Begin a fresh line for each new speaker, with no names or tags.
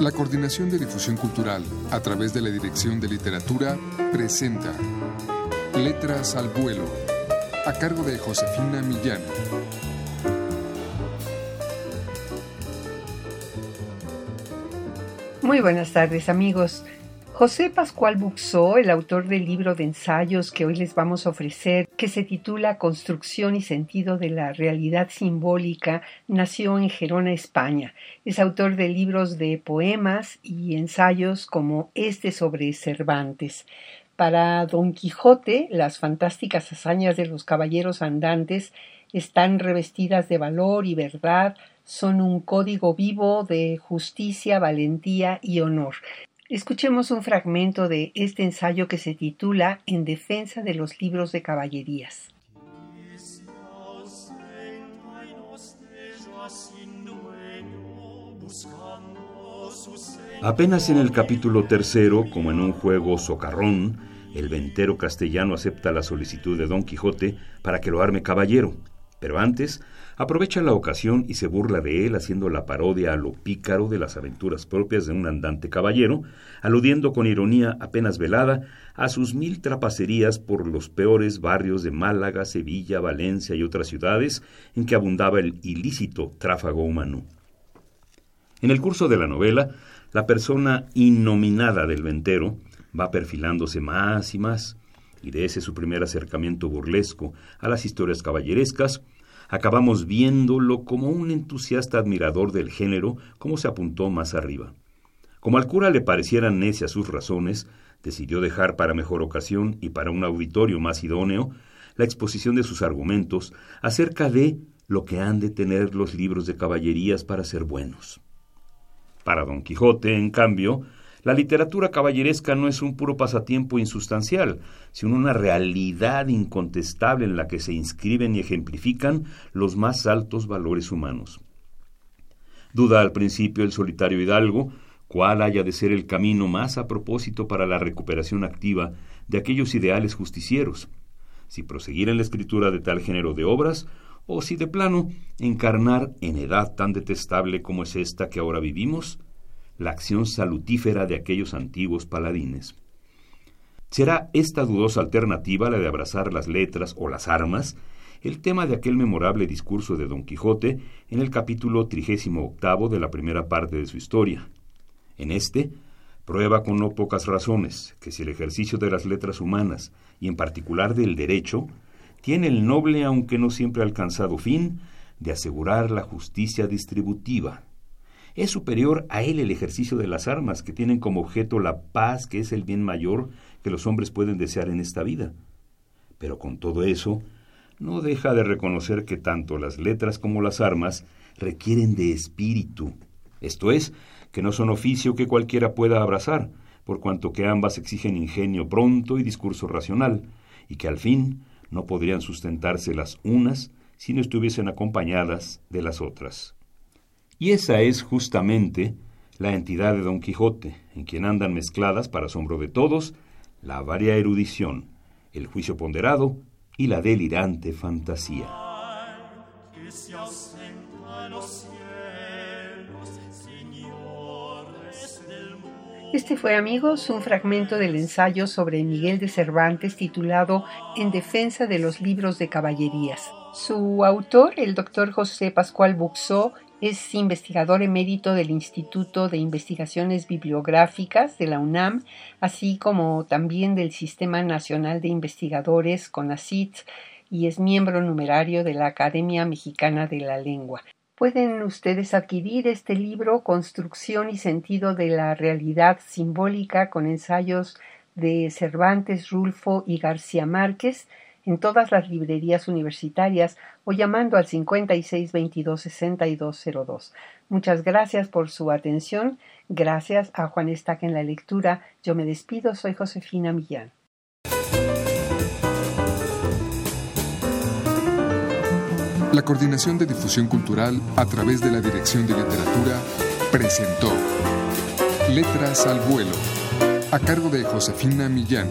La Coordinación de Difusión Cultural, a través de la Dirección de Literatura, presenta Letras al Vuelo, a cargo de Josefina Millán.
Muy buenas tardes amigos. José Pascual Buxó, el autor del libro de ensayos que hoy les vamos a ofrecer, que se titula Construcción y sentido de la realidad simbólica, nació en Gerona, España. Es autor de libros de poemas y ensayos como este sobre Cervantes. Para Don Quijote, las fantásticas hazañas de los caballeros andantes están revestidas de valor y verdad, son un código vivo de justicia, valentía y honor. Escuchemos un fragmento de este ensayo que se titula En defensa de los libros de caballerías.
Apenas en el capítulo tercero, como en un juego socarrón, el ventero castellano acepta la solicitud de Don Quijote para que lo arme caballero, pero antes aprovecha la ocasión y se burla de él haciendo la parodia a lo pícaro de las aventuras propias de un andante caballero, aludiendo con ironía apenas velada a sus mil trapacerías por los peores barrios de Málaga, Sevilla, Valencia y otras ciudades en que abundaba el ilícito tráfago humano. En el curso de la novela, la persona innominada del ventero va perfilándose más y más, y de ese su primer acercamiento burlesco a las historias caballerescas, acabamos viéndolo como un entusiasta admirador del género, como se apuntó más arriba. Como al cura le parecieran necias sus razones, decidió dejar para mejor ocasión y para un auditorio más idóneo la exposición de sus argumentos acerca de lo que han de tener los libros de caballerías para ser buenos. Para Don Quijote, en cambio, la literatura caballeresca no es un puro pasatiempo insustancial, sino una realidad incontestable en la que se inscriben y ejemplifican los más altos valores humanos. Duda al principio el solitario hidalgo cuál haya de ser el camino más a propósito para la recuperación activa de aquellos ideales justicieros, si proseguir en la escritura de tal género de obras, o si de plano encarnar en edad tan detestable como es esta que ahora vivimos, la acción salutífera de aquellos antiguos paladines. ¿Será esta dudosa alternativa, la de abrazar las letras o las armas, el tema de aquel memorable discurso de Don Quijote en el capítulo trigésimo octavo de la primera parte de su historia? En este, prueba con no pocas razones que si el ejercicio de las letras humanas, y en particular del derecho, tiene el noble, aunque no siempre alcanzado fin, de asegurar la justicia distributiva, es superior a él el ejercicio de las armas, que tienen como objeto la paz, que es el bien mayor que los hombres pueden desear en esta vida. Pero con todo eso, no deja de reconocer que tanto las letras como las armas requieren de espíritu, esto es, que no son oficio que cualquiera pueda abrazar, por cuanto que ambas exigen ingenio pronto y discurso racional, y que al fin no podrían sustentarse las unas si no estuviesen acompañadas de las otras. Y esa es justamente la entidad de Don Quijote, en quien andan mezcladas, para asombro de todos, la varia erudición, el juicio ponderado y la delirante fantasía.
Este fue, amigos, un fragmento del ensayo sobre Miguel de Cervantes titulado En defensa de los libros de caballerías. Su autor, el doctor José Pascual Buxó, es investigador emérito del Instituto de Investigaciones Bibliográficas de la UNAM, así como también del Sistema Nacional de Investigadores, CONACYT, y es miembro numerario de la Academia Mexicana de la Lengua. Pueden ustedes adquirir este libro Construcción y sentido de la realidad simbólica con ensayos de Cervantes, Rulfo y García Márquez en todas las librerías universitarias o llamando al 56 22 6202. Muchas gracias por su atención. Gracias a Juan Estaca en la lectura. Yo me despido. Soy Josefina Millán.
La Coordinación de Difusión Cultural a través de la Dirección de Literatura presentó Letras al Vuelo a cargo de Josefina Millán.